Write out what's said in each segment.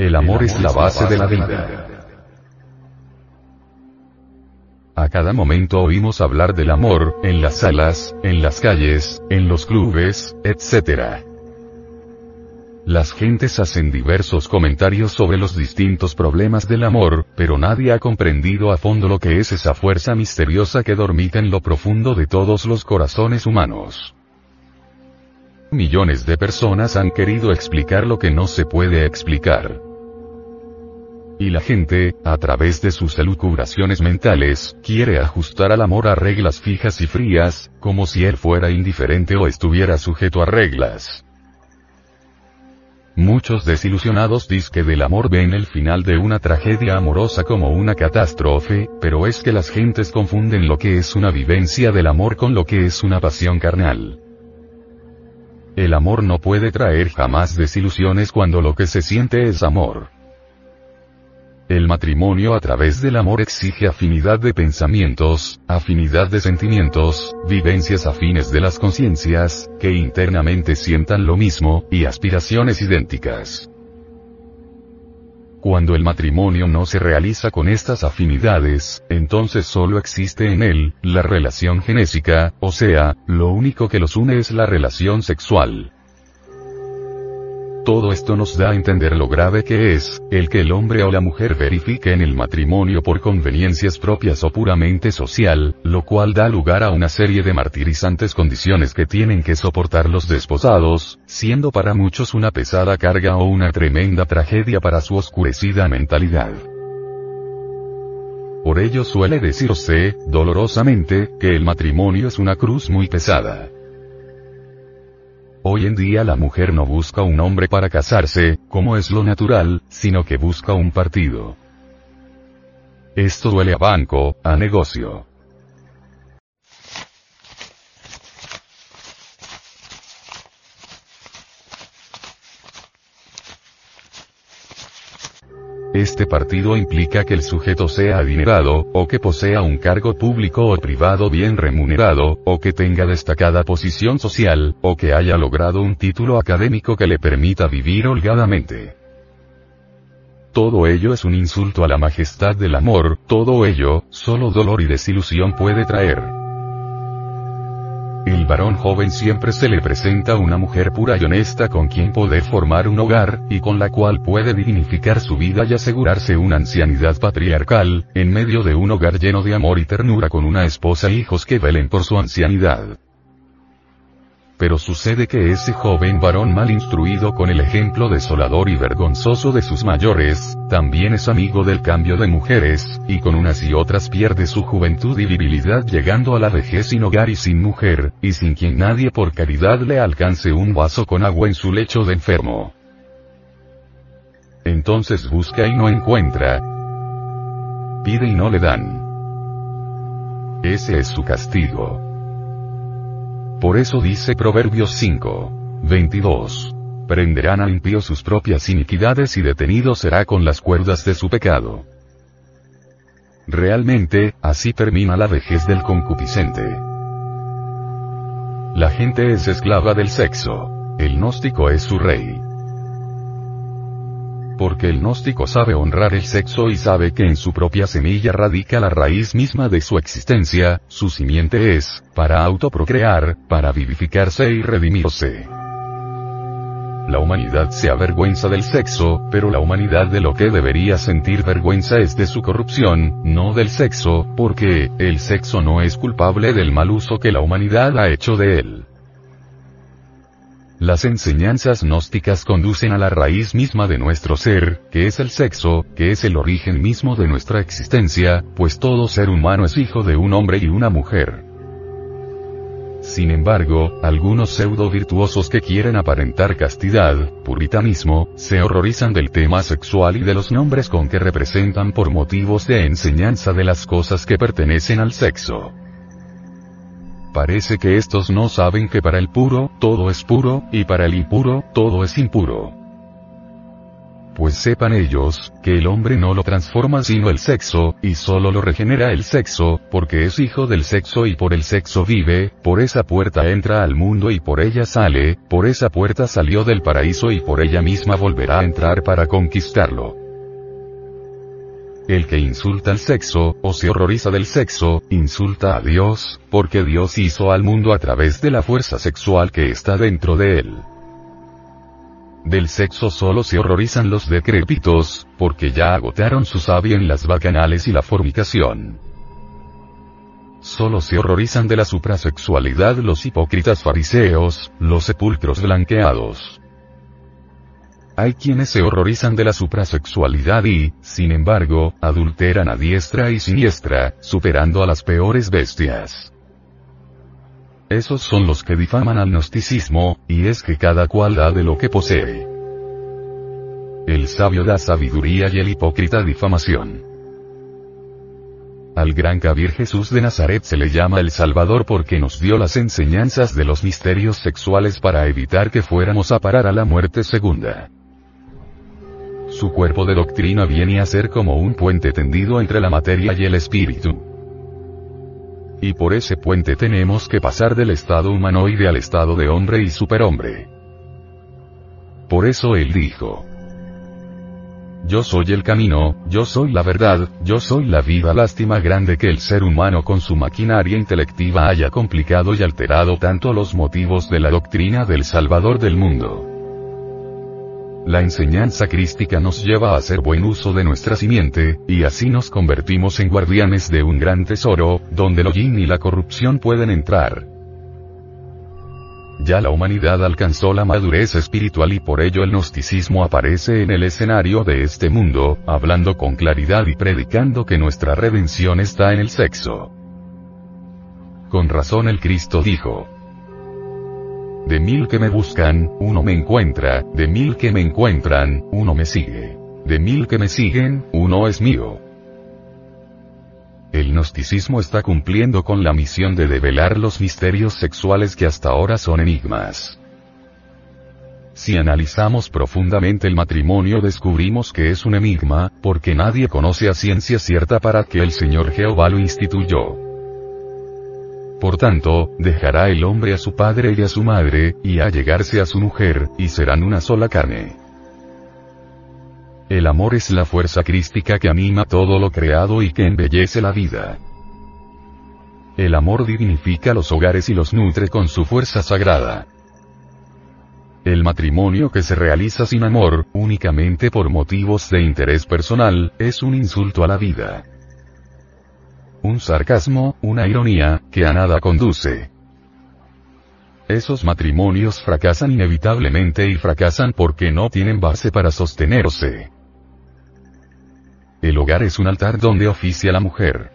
El amor es la base de la vida. A cada momento oímos hablar del amor, en las salas, en las calles, en los clubes, etc. Las gentes hacen diversos comentarios sobre los distintos problemas del amor, pero nadie ha comprendido a fondo lo que es esa fuerza misteriosa que dormita en lo profundo de todos los corazones humanos. Millones de personas han querido explicar lo que no se puede explicar. Y la gente, a través de sus elucubraciones mentales, quiere ajustar al amor a reglas fijas y frías, como si él fuera indiferente o estuviera sujeto a reglas. Muchos desilusionados dicen del amor ven el final de una tragedia amorosa como una catástrofe, pero es que las gentes confunden lo que es una vivencia del amor con lo que es una pasión carnal. El amor no puede traer jamás desilusiones cuando lo que se siente es amor. El matrimonio a través del amor exige afinidad de pensamientos, afinidad de sentimientos, vivencias afines de las conciencias, que internamente sientan lo mismo, y aspiraciones idénticas. Cuando el matrimonio no se realiza con estas afinidades, entonces solo existe en él, la relación genésica, o sea, lo único que los une es la relación sexual. Todo esto nos da a entender lo grave que es, el que el hombre o la mujer verifique en el matrimonio por conveniencias propias o puramente social, lo cual da lugar a una serie de martirizantes condiciones que tienen que soportar los desposados, siendo para muchos una pesada carga o una tremenda tragedia para su oscurecida mentalidad. Por ello suele decirse, dolorosamente, que el matrimonio es una cruz muy pesada. Hoy en día la mujer no busca un hombre para casarse, como es lo natural, sino que busca un partido. Esto duele a banco, a negocio. Este partido implica que el sujeto sea adinerado, o que posea un cargo público o privado bien remunerado, o que tenga destacada posición social, o que haya logrado un título académico que le permita vivir holgadamente. Todo ello es un insulto a la majestad del amor, todo ello, solo dolor y desilusión puede traer. El varón joven siempre se le presenta una mujer pura y honesta con quien poder formar un hogar, y con la cual puede dignificar su vida y asegurarse una ancianidad patriarcal, en medio de un hogar lleno de amor y ternura con una esposa e hijos que velen por su ancianidad pero sucede que ese joven varón mal instruido con el ejemplo desolador y vergonzoso de sus mayores, también es amigo del cambio de mujeres, y con unas y otras pierde su juventud y virilidad llegando a la vejez sin hogar y sin mujer, y sin quien nadie por caridad le alcance un vaso con agua en su lecho de enfermo. Entonces busca y no encuentra. Pide y no le dan. Ese es su castigo. Por eso dice Proverbios 5. 22. Prenderán al impío sus propias iniquidades y detenido será con las cuerdas de su pecado. Realmente, así termina la vejez del concupiscente. La gente es esclava del sexo. El gnóstico es su rey porque el gnóstico sabe honrar el sexo y sabe que en su propia semilla radica la raíz misma de su existencia, su simiente es, para autoprocrear, para vivificarse y redimirse. La humanidad se avergüenza del sexo, pero la humanidad de lo que debería sentir vergüenza es de su corrupción, no del sexo, porque, el sexo no es culpable del mal uso que la humanidad ha hecho de él. Las enseñanzas gnósticas conducen a la raíz misma de nuestro ser, que es el sexo, que es el origen mismo de nuestra existencia, pues todo ser humano es hijo de un hombre y una mujer. Sin embargo, algunos pseudo virtuosos que quieren aparentar castidad, puritanismo, se horrorizan del tema sexual y de los nombres con que representan por motivos de enseñanza de las cosas que pertenecen al sexo. Parece que estos no saben que para el puro, todo es puro, y para el impuro, todo es impuro. pues sepan ellos, que el hombre no lo transforma sino el sexo, y solo lo regenera el sexo, porque es hijo del sexo y por el sexo vive, por esa puerta entra al mundo y por ella sale, por esa puerta salió del paraíso y por ella misma volverá a entrar para conquistarlo. El que insulta al sexo, o se horroriza del sexo, insulta a Dios, porque Dios hizo al mundo a través de la fuerza sexual que está dentro de él. Del sexo solo se horrorizan los decrépitos, porque ya agotaron su savia en las bacanales y la fornicación. Solo se horrorizan de la suprasexualidad los hipócritas fariseos, los sepulcros blanqueados. Hay quienes se horrorizan de la suprasexualidad y, sin embargo, adulteran a diestra y siniestra, superando a las peores bestias. Esos son los que difaman al gnosticismo, y es que cada cual da de lo que posee. El sabio da sabiduría y el hipócrita difamación. Al gran Kabir Jesús de Nazaret se le llama el Salvador porque nos dio las enseñanzas de los misterios sexuales para evitar que fuéramos a parar a la muerte segunda. Su cuerpo de doctrina viene a ser como un puente tendido entre la materia y el espíritu. Y por ese puente tenemos que pasar del estado humanoide al estado de hombre y superhombre. Por eso él dijo. Yo soy el camino, yo soy la verdad, yo soy la vida. Lástima grande que el ser humano con su maquinaria intelectiva haya complicado y alterado tanto los motivos de la doctrina del Salvador del mundo. La enseñanza crística nos lleva a hacer buen uso de nuestra simiente, y así nos convertimos en guardianes de un gran tesoro, donde el yin y la corrupción pueden entrar. Ya la humanidad alcanzó la madurez espiritual y por ello el gnosticismo aparece en el escenario de este mundo, hablando con claridad y predicando que nuestra redención está en el sexo. Con razón el Cristo dijo, de mil que me buscan, uno me encuentra, de mil que me encuentran, uno me sigue. De mil que me siguen, uno es mío. El gnosticismo está cumpliendo con la misión de develar los misterios sexuales que hasta ahora son enigmas. Si analizamos profundamente el matrimonio descubrimos que es un enigma, porque nadie conoce a ciencia cierta para que el Señor Jehová lo instituyó. Por tanto, dejará el hombre a su padre y a su madre, y a llegarse a su mujer, y serán una sola carne. El amor es la fuerza crística que anima todo lo creado y que embellece la vida. El amor dignifica los hogares y los nutre con su fuerza sagrada. El matrimonio que se realiza sin amor, únicamente por motivos de interés personal, es un insulto a la vida un sarcasmo, una ironía, que a nada conduce. Esos matrimonios fracasan inevitablemente y fracasan porque no tienen base para sostenerse. El hogar es un altar donde oficia la mujer.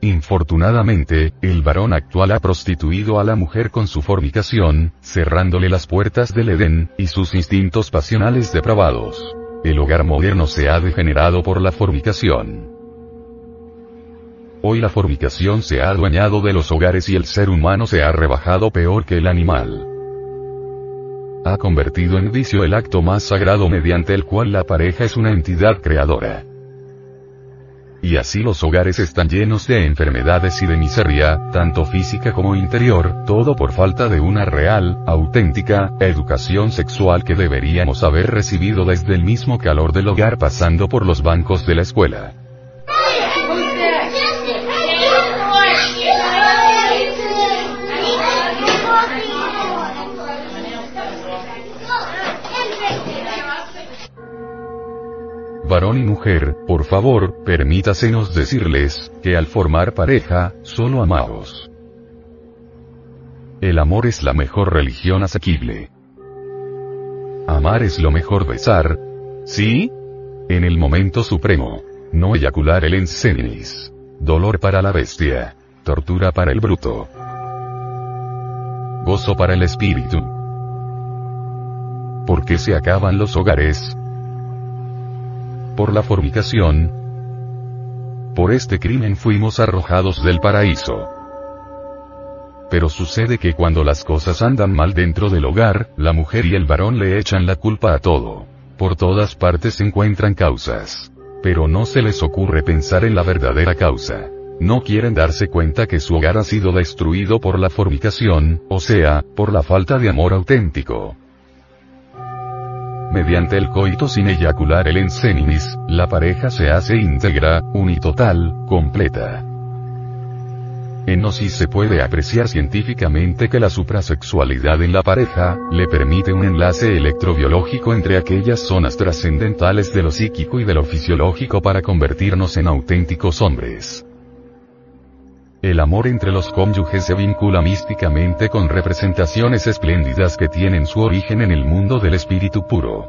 Infortunadamente, el varón actual ha prostituido a la mujer con su fornicación, cerrándole las puertas del Edén, y sus instintos pasionales depravados. El hogar moderno se ha degenerado por la fornicación. Hoy la fornicación se ha adueñado de los hogares y el ser humano se ha rebajado peor que el animal. Ha convertido en vicio el acto más sagrado mediante el cual la pareja es una entidad creadora. Y así los hogares están llenos de enfermedades y de miseria, tanto física como interior, todo por falta de una real, auténtica, educación sexual que deberíamos haber recibido desde el mismo calor del hogar pasando por los bancos de la escuela. Varón y mujer, por favor, permítasenos decirles, que al formar pareja, solo amaos. El amor es la mejor religión asequible. Amar es lo mejor besar. ¿Sí? En el momento supremo. No eyacular el ensenis. Dolor para la bestia. Tortura para el bruto. Gozo para el espíritu. ¿Por qué se acaban los hogares? Por la fornicación. Por este crimen fuimos arrojados del paraíso. Pero sucede que cuando las cosas andan mal dentro del hogar, la mujer y el varón le echan la culpa a todo. Por todas partes se encuentran causas. Pero no se les ocurre pensar en la verdadera causa. No quieren darse cuenta que su hogar ha sido destruido por la fornicación, o sea, por la falta de amor auténtico. Mediante el coito sin eyacular el enseninis, la pareja se hace íntegra, unitotal, completa. En Gnosis se puede apreciar científicamente que la suprasexualidad en la pareja, le permite un enlace electrobiológico entre aquellas zonas trascendentales de lo psíquico y de lo fisiológico para convertirnos en auténticos hombres. El amor entre los cónyuges se vincula místicamente con representaciones espléndidas que tienen su origen en el mundo del espíritu puro.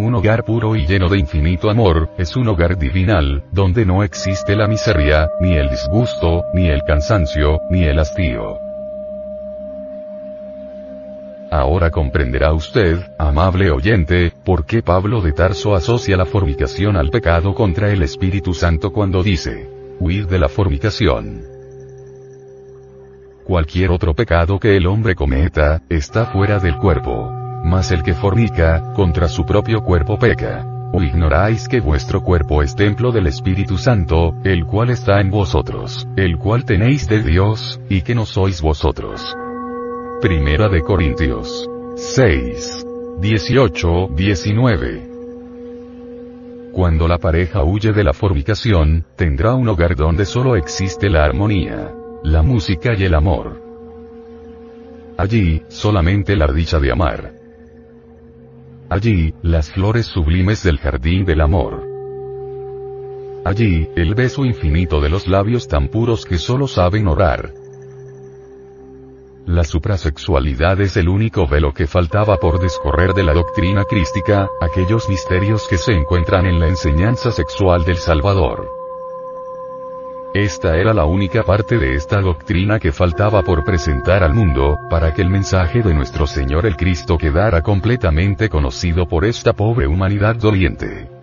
Un hogar puro y lleno de infinito amor, es un hogar divinal, donde no existe la miseria, ni el disgusto, ni el cansancio, ni el hastío. Ahora comprenderá usted, amable oyente, por qué Pablo de Tarso asocia la fornicación al pecado contra el Espíritu Santo cuando dice, huid de la fornicación. Cualquier otro pecado que el hombre cometa, está fuera del cuerpo. Mas el que fornica, contra su propio cuerpo peca. ¿O ignoráis que vuestro cuerpo es templo del Espíritu Santo, el cual está en vosotros, el cual tenéis de Dios, y que no sois vosotros? Primera de Corintios 6. 18, 19. Cuando la pareja huye de la fornicación, tendrá un hogar donde solo existe la armonía, la música y el amor. Allí, solamente la dicha de amar. Allí, las flores sublimes del jardín del amor. Allí, el beso infinito de los labios tan puros que solo saben orar. La suprasexualidad es el único velo que faltaba por descorrer de la doctrina crística, aquellos misterios que se encuentran en la enseñanza sexual del Salvador. Esta era la única parte de esta doctrina que faltaba por presentar al mundo, para que el mensaje de nuestro Señor el Cristo quedara completamente conocido por esta pobre humanidad doliente.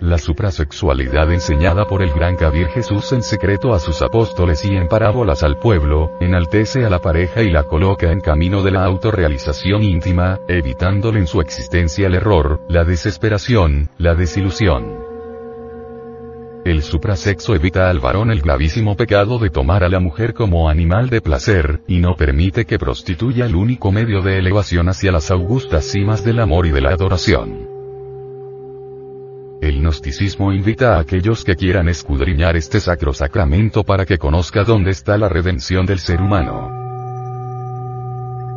La suprasexualidad enseñada por el gran Kabir Jesús en secreto a sus apóstoles y en parábolas al pueblo, enaltece a la pareja y la coloca en camino de la autorrealización íntima, evitándole en su existencia el error, la desesperación, la desilusión. El suprasexo evita al varón el gravísimo pecado de tomar a la mujer como animal de placer, y no permite que prostituya el único medio de elevación hacia las augustas cimas del amor y de la adoración. El gnosticismo invita a aquellos que quieran escudriñar este sacro sacramento para que conozca dónde está la redención del ser humano.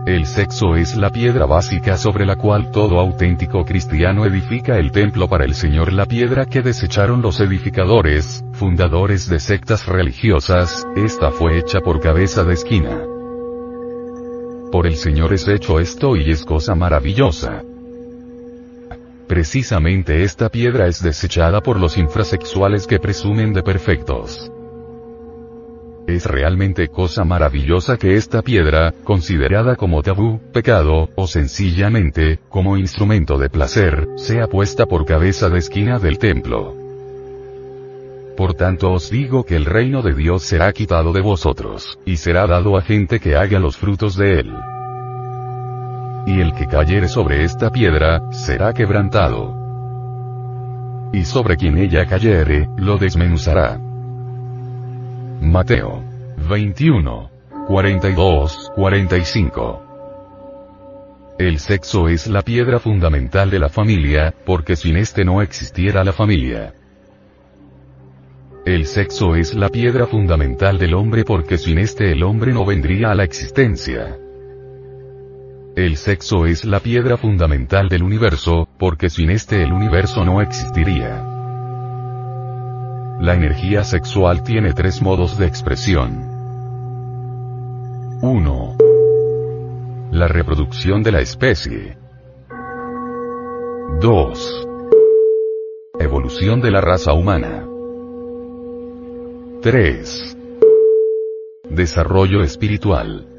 El sexo es la piedra básica sobre la cual todo auténtico cristiano edifica el templo para el Señor, la piedra que desecharon los edificadores, fundadores de sectas religiosas, esta fue hecha por cabeza de esquina. Por el Señor es hecho esto y es cosa maravillosa. Precisamente esta piedra es desechada por los infrasexuales que presumen de perfectos. Es realmente cosa maravillosa que esta piedra, considerada como tabú, pecado, o sencillamente, como instrumento de placer, sea puesta por cabeza de esquina del templo. Por tanto os digo que el reino de Dios será quitado de vosotros, y será dado a gente que haga los frutos de él. Y el que cayere sobre esta piedra, será quebrantado. Y sobre quien ella cayere, lo desmenuzará. Mateo 21, 42, 45. El sexo es la piedra fundamental de la familia, porque sin este no existiera la familia. El sexo es la piedra fundamental del hombre porque sin este el hombre no vendría a la existencia. El sexo es la piedra fundamental del universo, porque sin este el universo no existiría. La energía sexual tiene tres modos de expresión. 1. La reproducción de la especie. 2. Evolución de la raza humana. 3. Desarrollo espiritual.